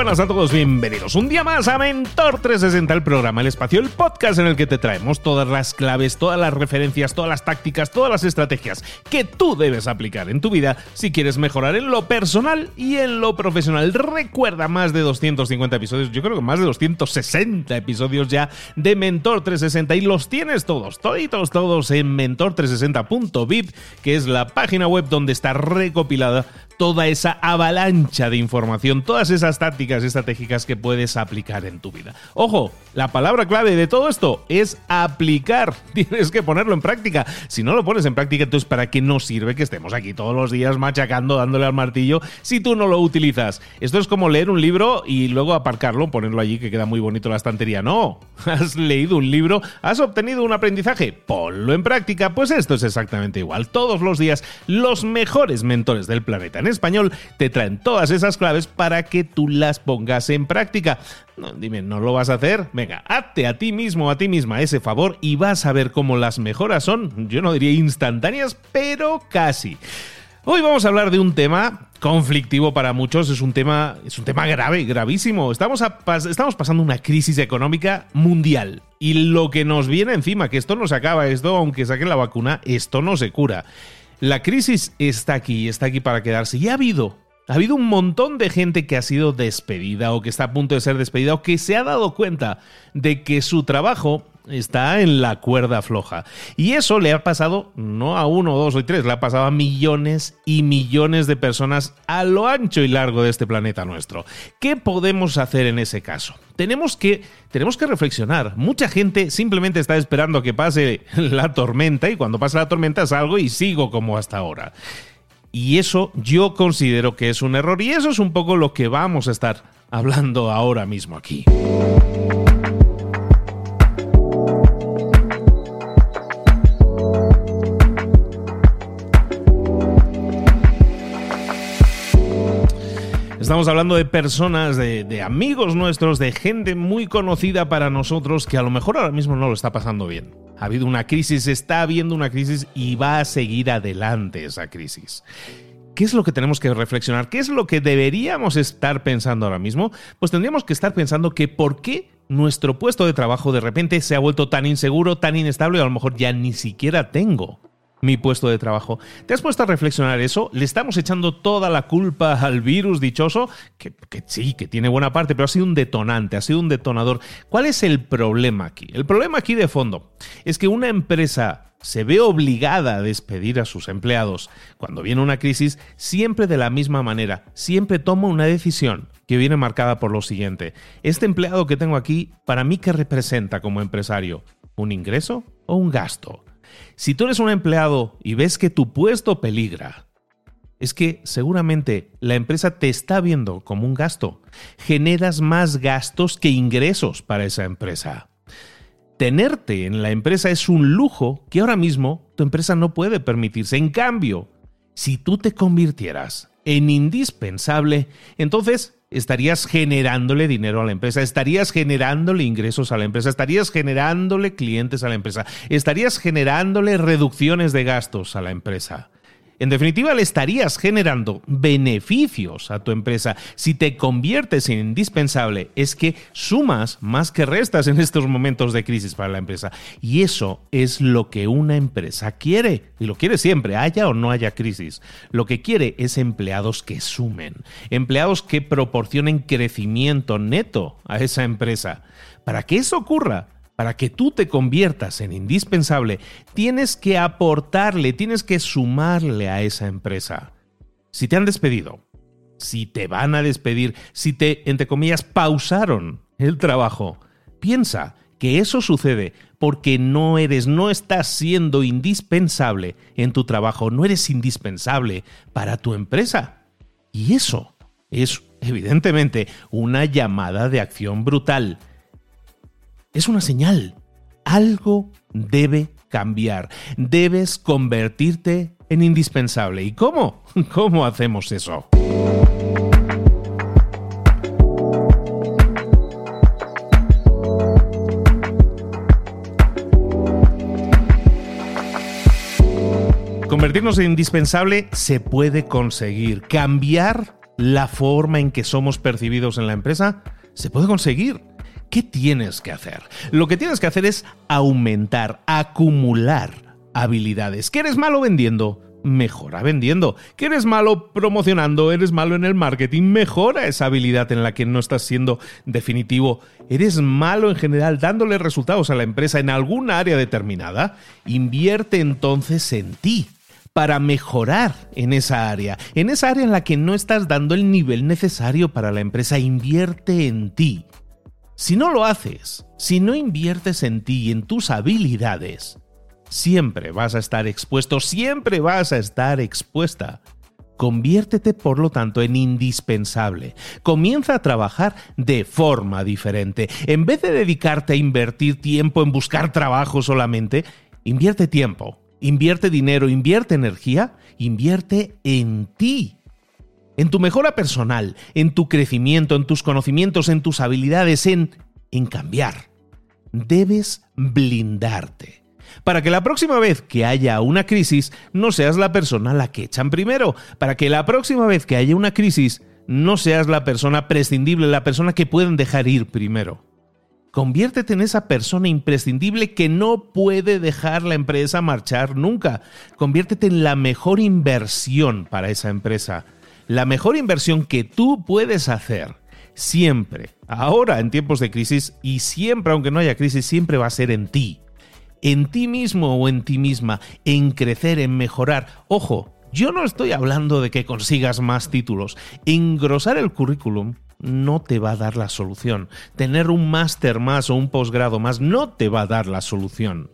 Buenas a todos, bienvenidos un día más a Mentor 360, el programa El Espacio, el podcast en el que te traemos todas las claves, todas las referencias, todas las tácticas, todas las estrategias que tú debes aplicar en tu vida si quieres mejorar en lo personal y en lo profesional. Recuerda más de 250 episodios, yo creo que más de 260 episodios ya de Mentor 360 y los tienes todos, toditos, todos en mentor360.vip, que es la página web donde está recopilada toda esa avalancha de información, todas esas tácticas estratégicas que puedes aplicar en tu vida. Ojo, la palabra clave de todo esto es aplicar. Tienes que ponerlo en práctica. Si no lo pones en práctica, entonces ¿para qué nos sirve que estemos aquí todos los días machacando, dándole al martillo, si tú no lo utilizas? Esto es como leer un libro y luego aparcarlo, ponerlo allí que queda muy bonito la estantería. No, has leído un libro, has obtenido un aprendizaje, ponlo en práctica. Pues esto es exactamente igual. Todos los días, los mejores mentores del planeta español te traen todas esas claves para que tú las pongas en práctica. No, dime, ¿no lo vas a hacer? Venga, hazte a ti mismo, a ti misma ese favor y vas a ver cómo las mejoras son, yo no diría instantáneas, pero casi. Hoy vamos a hablar de un tema conflictivo para muchos, es un tema, es un tema grave, gravísimo. Estamos, estamos pasando una crisis económica mundial y lo que nos viene encima, que esto no se acaba, esto aunque saquen la vacuna, esto no se cura. La crisis está aquí, está aquí para quedarse. Y ha habido, ha habido un montón de gente que ha sido despedida o que está a punto de ser despedida o que se ha dado cuenta de que su trabajo está en la cuerda floja. Y eso le ha pasado no a uno, dos o tres, le ha pasado a millones y millones de personas a lo ancho y largo de este planeta nuestro. ¿Qué podemos hacer en ese caso? Tenemos que, tenemos que reflexionar. Mucha gente simplemente está esperando que pase la tormenta y cuando pasa la tormenta salgo y sigo como hasta ahora. Y eso yo considero que es un error y eso es un poco lo que vamos a estar hablando ahora mismo aquí. Estamos hablando de personas, de, amigos nuestros, de gente muy conocida para nosotros que a lo mejor ahora mismo no lo está pasando bien. Ha habido una crisis, está habiendo una crisis y va a seguir adelante esa crisis. ¿Qué es lo que tenemos que reflexionar? ¿Qué es lo que deberíamos estar pensando ahora mismo? Pues tendríamos que estar pensando que por qué nuestro puesto de trabajo de repente se ha vuelto tan inseguro, tan inestable, a lo mejor ya ni siquiera tengo mi puesto de trabajo. ¿Te has puesto a reflexionar eso? ¿Le estamos echando toda la culpa al virus dichoso? Que, sí, que tiene buena parte, pero ha sido un detonante, ha sido un detonador. ¿Cuál es el problema aquí? El problema aquí de fondo es que una empresa se ve obligada a despedir a sus empleados cuando viene una crisis siempre de la misma manera, siempre toma una decisión que viene marcada por lo siguiente. Este empleado que tengo aquí, para mí, ¿qué representa como empresario? ¿Un ingreso o un gasto? Si tú eres un empleado y ves que tu puesto peligra, es que seguramente la empresa te está viendo como un gasto. Generas más gastos que ingresos para esa empresa. Tenerte en la empresa es un lujo que ahora mismo tu empresa no puede permitirse. En cambio, si tú te convirtieras en indispensable, entonces estarías generándole dinero a la empresa, estarías generándole ingresos a la empresa, estarías generándole clientes a la empresa, estarías generándole reducciones de gastos a la empresa. En definitiva, le estarías generando beneficios a tu empresa. Si te conviertes en indispensable, es que sumas más que restas en estos momentos de crisis para la empresa. Y eso es lo que una empresa quiere. Y lo quiere siempre, haya o no haya crisis. Lo que quiere es empleados que sumen, empleados que proporcionen crecimiento neto a esa empresa. Para que eso ocurra, para que tú te conviertas en indispensable, tienes que aportarle, tienes que sumarle a esa empresa. Si te han despedido, si te van a despedir, si te, entre comillas, pausaron el trabajo, piensa que eso sucede porque no eres, no estás siendo indispensable en tu trabajo, no eres indispensable para tu empresa. Y eso es evidentemente una llamada de acción brutal es una señal. Algo debe cambiar. Debes convertirte en indispensable. ¿Y cómo? ¿Cómo hacemos eso? Convertirnos en indispensable se puede conseguir. Cambiar la forma en que somos percibidos en la empresa se puede conseguir. ¿Qué tienes que hacer? Lo que tienes que hacer es aumentar, acumular habilidades. ¿Que eres malo vendiendo? Mejora vendiendo. ¿Que eres malo promocionando? ¿Eres malo en el marketing? Mejora esa habilidad en la que no estás siendo definitivo. ¿Eres malo en general dándole resultados a la empresa en alguna área determinada? Invierte entonces en ti para mejorar en esa área, en esa área en la que no estás dando el nivel necesario para la empresa. Invierte en ti. Si no lo haces, si no inviertes en ti y en tus habilidades, siempre vas a estar expuesto, siempre vas a estar expuesta. Conviértete, por lo tanto, en indispensable. Comienza a trabajar de forma diferente. En vez de dedicarte a invertir tiempo en buscar trabajo solamente, invierte tiempo, invierte dinero, invierte energía, invierte en ti en tu mejora personal, en tu crecimiento, en tus conocimientos, en tus habilidades, en, en cambiar. Debes blindarte. Para que la próxima vez que haya una crisis no seas la persona la que echan primero. Para que la próxima vez que haya una crisis no seas la persona prescindible, la persona que pueden dejar ir primero. Conviértete en esa persona imprescindible que no puede dejar la empresa marchar nunca. Conviértete en la mejor inversión para esa empresa la mejor inversión que tú puedes hacer siempre, ahora en tiempos de crisis y siempre, aunque no haya crisis, siempre va a ser en ti. En ti mismo o en ti misma, en crecer, en mejorar. Ojo, yo no estoy hablando de que consigas más títulos. Engrosar el currículum no te va a dar la solución. Tener un máster más o un posgrado más no te va a dar la solución.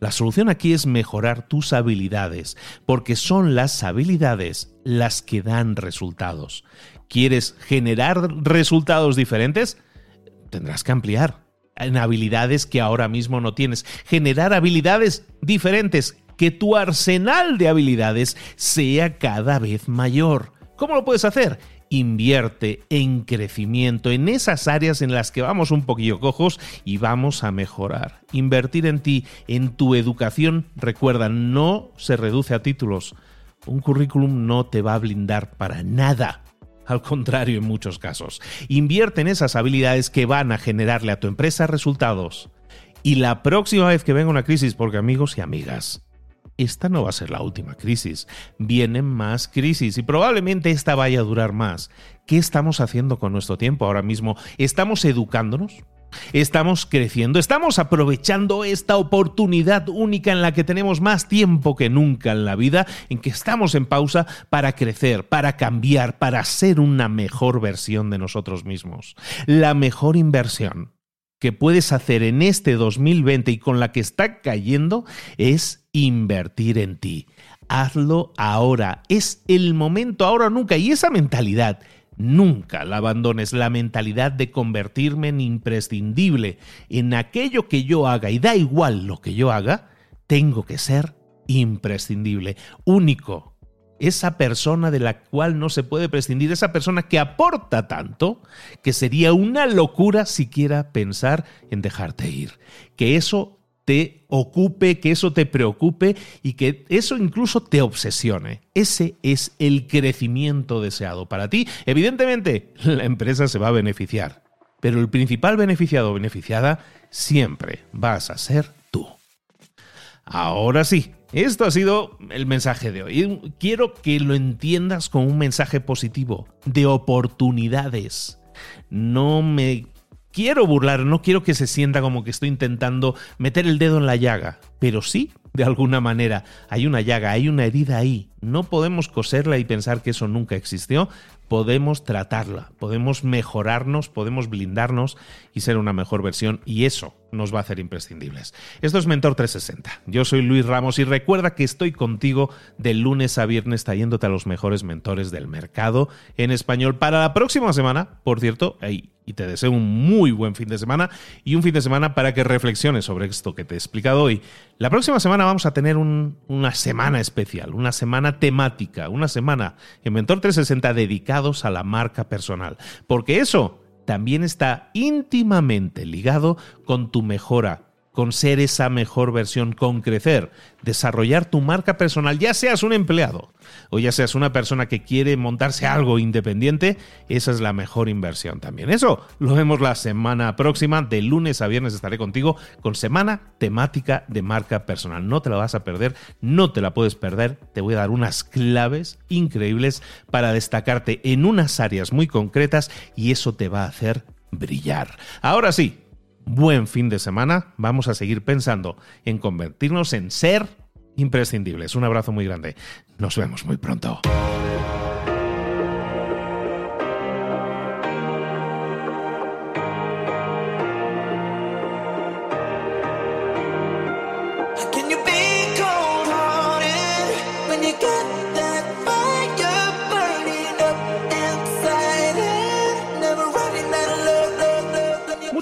La solución aquí es mejorar tus habilidades, porque son las habilidades las que dan resultados. ¿Quieres generar resultados diferentes? Tendrás que ampliar en habilidades que ahora mismo no tienes. Generar habilidades diferentes, que tu arsenal de habilidades sea cada vez mayor. ¿Cómo lo puedes hacer? Invierte en crecimiento, en esas áreas en las que vamos un poquillo cojos y vamos a mejorar. Invertir en ti, en tu educación, recuerda, no se reduce a títulos. Un currículum no te va a blindar para nada. Al contrario, en muchos casos. Invierte en esas habilidades que van a generarle a tu empresa resultados. Y la próxima vez que venga una crisis, porque amigos y amigas, esta no va a ser la última crisis. Vienen más crisis y probablemente esta vaya a durar más. ¿Qué estamos haciendo con nuestro tiempo ahora mismo? ¿Estamos educándonos? Estamos creciendo, estamos aprovechando esta oportunidad única en la que tenemos más tiempo que nunca en la vida, en que estamos en pausa para crecer, para cambiar, para ser una mejor versión de nosotros mismos. La mejor inversión que puedes hacer en este 2020 y con la que está cayendo es invertir en ti. Hazlo ahora, es el momento ahora nunca y esa mentalidad Nunca la abandones la mentalidad de convertirme en imprescindible. En aquello que yo haga, y da igual lo que yo haga, tengo que ser imprescindible, único. Esa persona de la cual no se puede prescindir, esa persona que aporta tanto que sería una locura siquiera pensar en dejarte ir. Que eso te ocupe, que eso te preocupe y que eso incluso te obsesione. Ese es el crecimiento deseado para ti. Evidentemente, la empresa se va a beneficiar, pero el principal beneficiado o beneficiada siempre vas a ser tú. Ahora sí, esto ha sido el mensaje de hoy. Quiero que lo entiendas con un mensaje positivo, de oportunidades. No me quiero burlar, no quiero que se sienta como que estoy intentando meter el dedo en la llaga, pero sí, de alguna manera, hay una llaga, hay una herida ahí. No podemos coserla y pensar que eso nunca existió, podemos tratarla, podemos mejorarnos, podemos blindarnos y ser una mejor versión y eso nos va a hacer imprescindibles. Esto es Mentor 360. Yo soy Luis Ramos y recuerda que estoy contigo de lunes a viernes trayéndote a los mejores mentores del mercado en español para la próxima semana, por cierto, y te deseo un muy buen fin de semana y un fin de semana para que reflexiones sobre esto que te he explicado hoy. La próxima semana vamos a tener una semana especial, una semana temática, una semana en Mentor 360 dedicados a la marca personal, porque eso también está íntimamente ligado con tu mejora con ser esa mejor versión, con crecer, desarrollar tu marca personal, ya seas un empleado o ya seas una persona que quiere montarse algo independiente, esa es la mejor inversión también. Eso lo vemos la semana próxima, de lunes a viernes estaré contigo con semana temática de marca personal. No te la vas a perder, no te la puedes perder, te voy a dar unas claves increíbles para destacarte en unas áreas muy concretas y eso te va a hacer brillar. Ahora sí, buen fin de semana. Vamos a seguir pensando en convertirnos en ser imprescindibles. Un abrazo muy grande. Nos vemos muy pronto.